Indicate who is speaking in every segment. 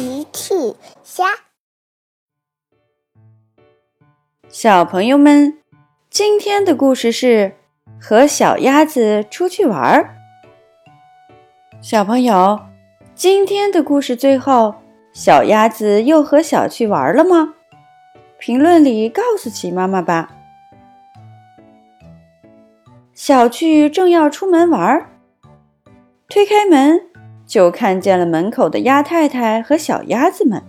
Speaker 1: 奇趣虾，
Speaker 2: 小朋友们，今天的故事是和小鸭子出去玩儿。小朋友，今天的故事最后，小鸭子又和小趣玩了吗？评论里告诉奇妈妈吧。小趣正要出门玩儿，推开门。就看见了门口的鸭太太和小鸭子们。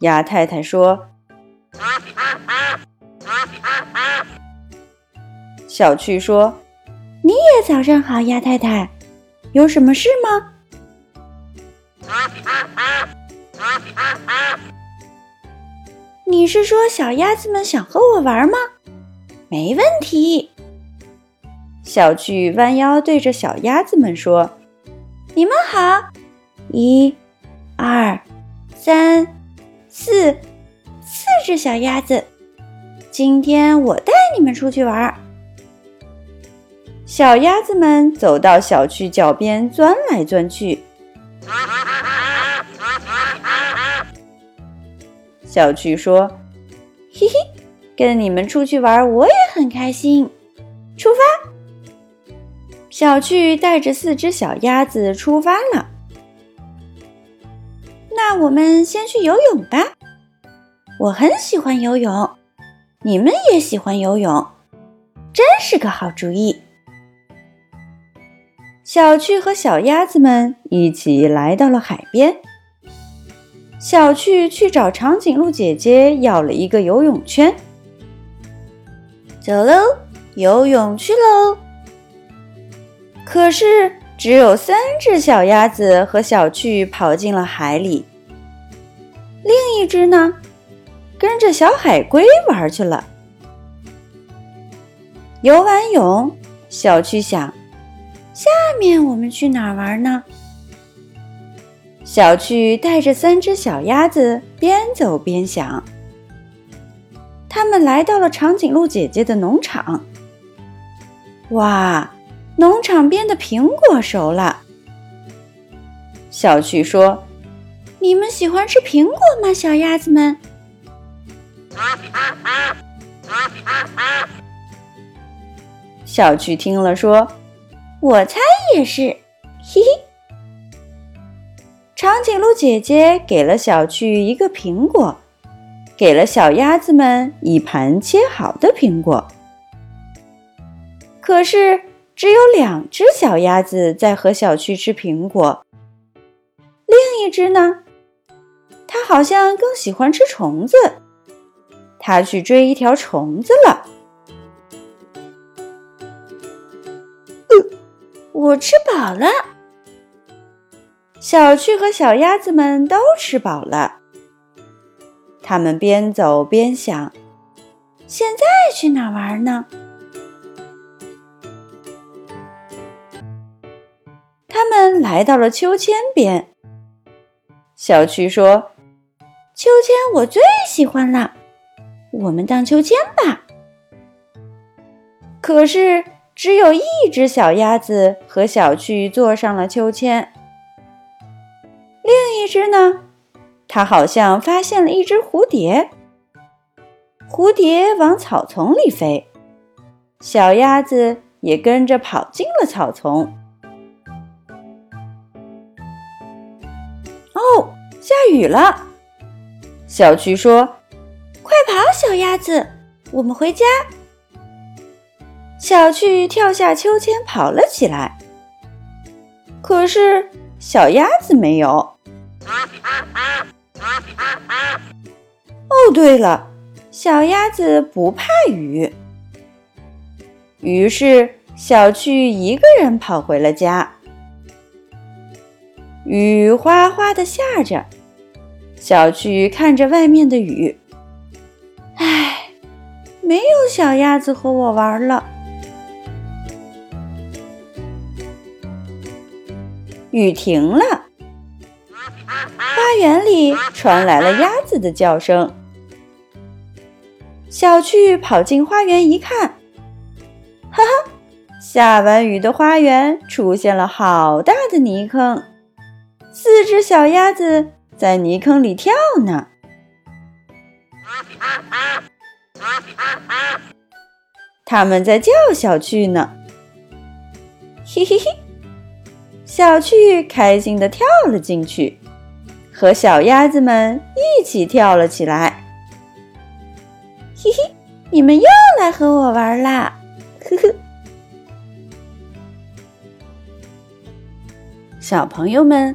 Speaker 2: 鸭太太说：“小趣说，你也早上好，鸭太太，有什么事吗？”你是说小鸭子们想和我玩吗？没问题。小趣弯腰对着小鸭子们说。你们好，一、二、三、四，四只小鸭子。今天我带你们出去玩。小鸭子们走到小区脚边，钻来钻去。小趣说：“嘿嘿，跟你们出去玩，我也很开心。”出发。小趣带着四只小鸭子出发了。那我们先去游泳吧。我很喜欢游泳，你们也喜欢游泳，真是个好主意。小趣和小鸭子们一起来到了海边。小趣去找长颈鹿姐姐要了一个游泳圈。走喽，游泳去喽。可是，只有三只小鸭子和小趣跑进了海里。另一只呢，跟着小海龟玩去了。游完泳，小趣想：下面我们去哪儿玩呢？小趣带着三只小鸭子边走边想。他们来到了长颈鹿姐姐的农场。哇！农场边的苹果熟了，小趣说：“你们喜欢吃苹果吗，小鸭子们？”小趣听了说：“我猜也是。”嘿嘿。长颈鹿姐姐给了小趣一个苹果，给了小鸭子们一盘切好的苹果，可是。只有两只小鸭子在和小趣吃苹果，另一只呢？它好像更喜欢吃虫子，它去追一条虫子了。我吃饱了，小趣和小鸭子们都吃饱了。他们边走边想：现在去哪玩呢？来到了秋千边。小趣说：“秋千我最喜欢了，我们荡秋千吧。”可是只有一只小鸭子和小趣坐上了秋千。另一只呢？它好像发现了一只蝴蝶，蝴蝶往草丛里飞，小鸭子也跟着跑进了草丛。下雨了。小趣说：“快跑，小鸭子，我们回家。”小趣跳下秋千，跑了起来。可是小鸭子没有。哦，对了，小鸭子不怕雨。于是小趣一个人跑回了家。雨哗哗的下着，小趣看着外面的雨，唉，没有小鸭子和我玩了。雨停了，花园里传来了鸭子的叫声。小趣跑进花园一看，哈哈，下完雨的花园出现了好大的泥坑。四只小鸭子在泥坑里跳呢。他们在叫小趣呢，嘿嘿嘿！小趣开心的跳了进去，和小鸭子们一起跳了起来。嘿嘿，你们又来和我玩啦！呵呵。小朋友们，